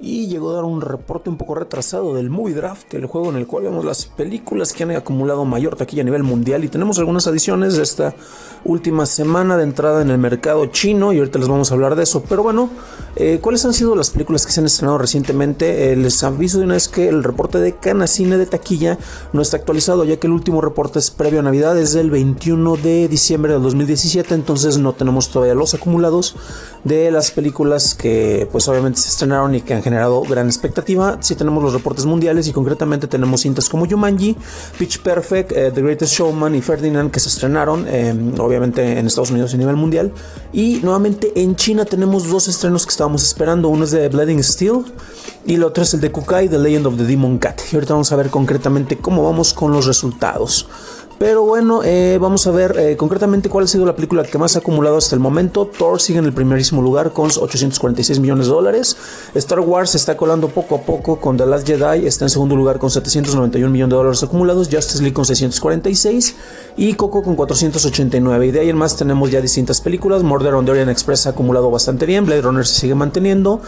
y llegó a dar un reporte un poco retrasado del Movie Draft, el juego en el cual vemos las películas que han acumulado mayor taquilla a nivel mundial y tenemos algunas adiciones de esta última semana de entrada en el mercado chino y ahorita les vamos a hablar de eso. Pero bueno, eh, ¿cuáles han sido las películas que se han estrenado recientemente? Eh, les aviso de una vez que el reporte de Canacine de taquilla no está actualizado ya que el último reporte es previo a Navidad, es del 21 de diciembre del 2017, entonces no tenemos todavía los acumulados de las películas que pues obviamente se estrenaron y que han generado gran expectativa. Si tenemos los reportes mundiales y concretamente tenemos cintas como Jumanji, Pitch Perfect, eh, The Greatest Showman y Ferdinand que se estrenaron em, obviamente en Estados Unidos y a nivel mundial. Y nuevamente en China tenemos dos estrenos que estábamos esperando. Uno es de Bleeding Steel y el otro es el de Kukai, The Legend of the Demon Cat. Y ahorita vamos a ver concretamente cómo vamos con los resultados. Pero bueno, eh, vamos a ver eh, concretamente cuál ha sido la película que más ha acumulado hasta el momento. Thor sigue en el primerísimo lugar con 846 millones de dólares. Star Wars se está colando poco a poco con The Last Jedi. Está en segundo lugar con 791 millones de dólares acumulados. Justice League con 646 y Coco con 489. Y de ahí en más tenemos ya distintas películas. Murder on the Orient Express ha acumulado bastante bien. Blade Runner se sigue manteniendo.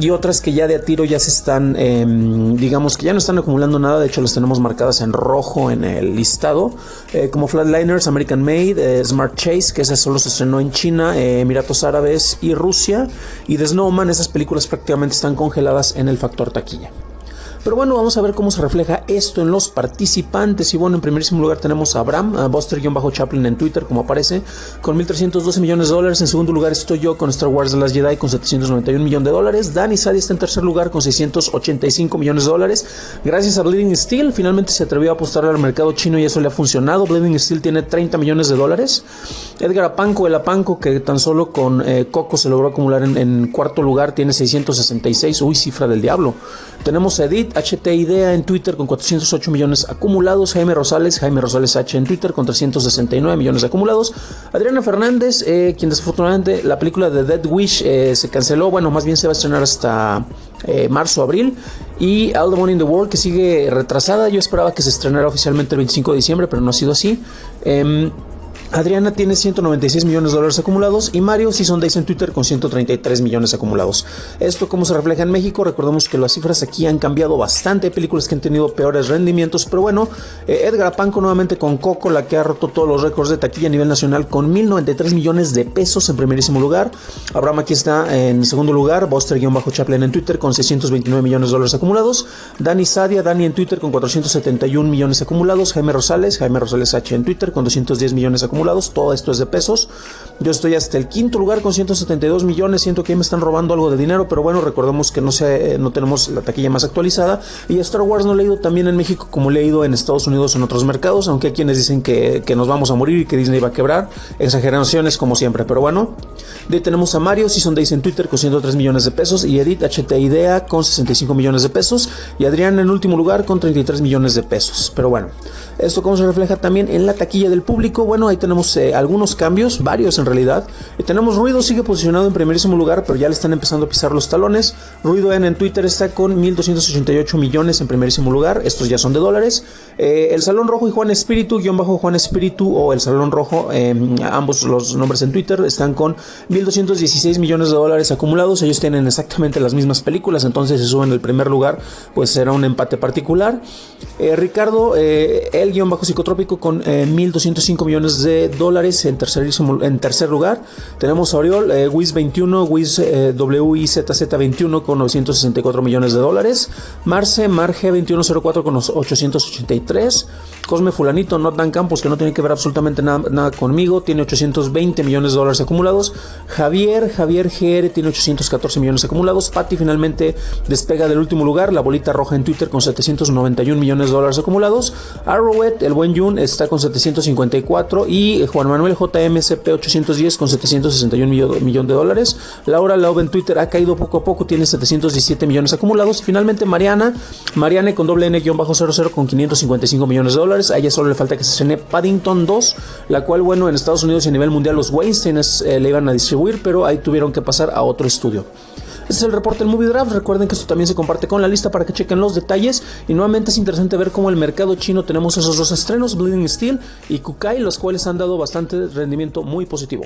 Y otras que ya de a tiro ya se están, em, digamos que ya no están acumulando nada. De hecho, las tenemos marcadas en rojo en el listado. Eh, como Flatliners, American Made, eh, Smart Chase, que esa solo se estrenó en China, eh, Emiratos Árabes y Rusia. Y The Snowman, esas películas prácticamente están congeladas en el factor taquilla. Pero bueno, vamos a ver cómo se refleja esto en los participantes. Y bueno, en primerísimo lugar tenemos a Abraham, a Buster-Chaplin en Twitter, como aparece, con 1.312 millones de dólares. En segundo lugar estoy yo con Star Wars The Last Jedi con 791 millones de dólares. Danny Sadi está en tercer lugar con 685 millones de dólares. Gracias a Bleeding Steel, finalmente se atrevió a apostar al mercado chino y eso le ha funcionado. Bleeding Steel tiene 30 millones de dólares. Edgar Apanco, el Apanco, que tan solo con eh, Coco se logró acumular en, cuarto lugar, tiene 666. Uy, cifra del diablo. Tenemos Edith HT Idea en Twitter con 408 millones acumulados. Jaime Rosales, Jaime Rosales H en Twitter con 369 millones acumulados. Adriana Fernández, eh, quien desafortunadamente la película de Dead Wish eh, se canceló. Bueno, más bien se va a estrenar hasta eh, marzo, abril. Y All the Money in the World que sigue retrasada. Yo esperaba que se estrenara oficialmente el 25 de diciembre, pero no ha sido así. Adriana tiene 196 millones de dólares acumulados y Mario Season Days en Twitter con 133 millones acumulados. Esto como se refleja en México, recordemos que las cifras aquí han cambiado bastante, hay películas que han tenido peores rendimientos, pero bueno, eh, Edgar Panco nuevamente con Coco, la que ha roto todos los récords de taquilla a nivel nacional con 1093 millones de pesos en primerísimo lugar. Abraham aquí está en segundo lugar, Buster-Chaplin en Twitter con 629 millones de dólares acumulados. Dani Sadia, Dani en Twitter con 471 millones acumulados. Jaime Rosales, Jaime Rosales H en Twitter con 210 millones acumulados todo esto es de pesos. Yo estoy hasta el quinto lugar con 172 millones, siento que me están robando algo de dinero, pero bueno, recordemos que no, sé, no tenemos la taquilla más actualizada. Y Star Wars no he leído también en México como he leído en Estados Unidos o en otros mercados, aunque hay quienes dicen que, nos vamos a morir y que Disney va a quebrar. Exageraciones como siempre, pero bueno. De ahí tenemos a Mario Season Days en Twitter con 103 millones de pesos y Edith HT Idea con 65 millones de pesos y Adrián en último lugar con 33 millones de pesos. Pero bueno, esto como se refleja también en la taquilla del público. Bueno, ahí tenemos eh, algunos cambios, varios en realidad. Y tenemos Ruido sigue posicionado en primerísimo lugar, pero ya le están empezando a pisar los talones. Ruido N en Twitter está con 1.288 millones en primerísimo lugar. Estos ya son de dólares. Eh, el Salón Rojo y Juan Espíritu, guion bajo Juan Espíritu o el Salón Rojo, em, ambos los nombres en Twitter están con 1.216 millones de dólares acumulados. Ellos tienen exactamente las mismas películas, entonces si suben el primer lugar, pues será un empate particular. Eh, Ricardo, el guion bajo psicotrópico con 1.205 millones de dólares en tercer, en tercer lugar. Tenemos a Oriol, eh, WIS 21, WIS eh, WIZZ 21 con 964 millones de dólares. Marce, Marge 2104 con 883. Cosme Fulanito, Not Dan Campos, que no tiene que ver absolutamente nada, nada, conmigo, tiene 820 millones de dólares acumulados. Javier, Javier GR tiene 814 millones acumulados. Patty finalmente despega del último lugar, la bolita roja en Twitter con 791 millones de dólares acumulados. Arrowhead, el buen Jun, está con 754 y Juan Manuel JMCP 810 con 761 millones de dólares. Laura Love en Twitter ha caído poco a poco, tiene 717 millones acumulados. Y finalmente Mariana, Mariane con doble N-00 con 555 millones de dólares. A ella solo le falta que se estrene Paddington 2, la cual, bueno, en Estados Unidos y a nivel mundial los Weinsteins eh, le iban a distribuir, pero ahí tuvieron que pasar a otro estudio. Este es el reporte del Movie Draft. Recuerden que esto también se comparte con la lista para que chequen los detalles. Y nuevamente es interesante ver cómo el mercado chino tenemos esos dos estrenos, Bleeding Steel y Kukai, los cuales han dado bastante rendimiento muy positivo.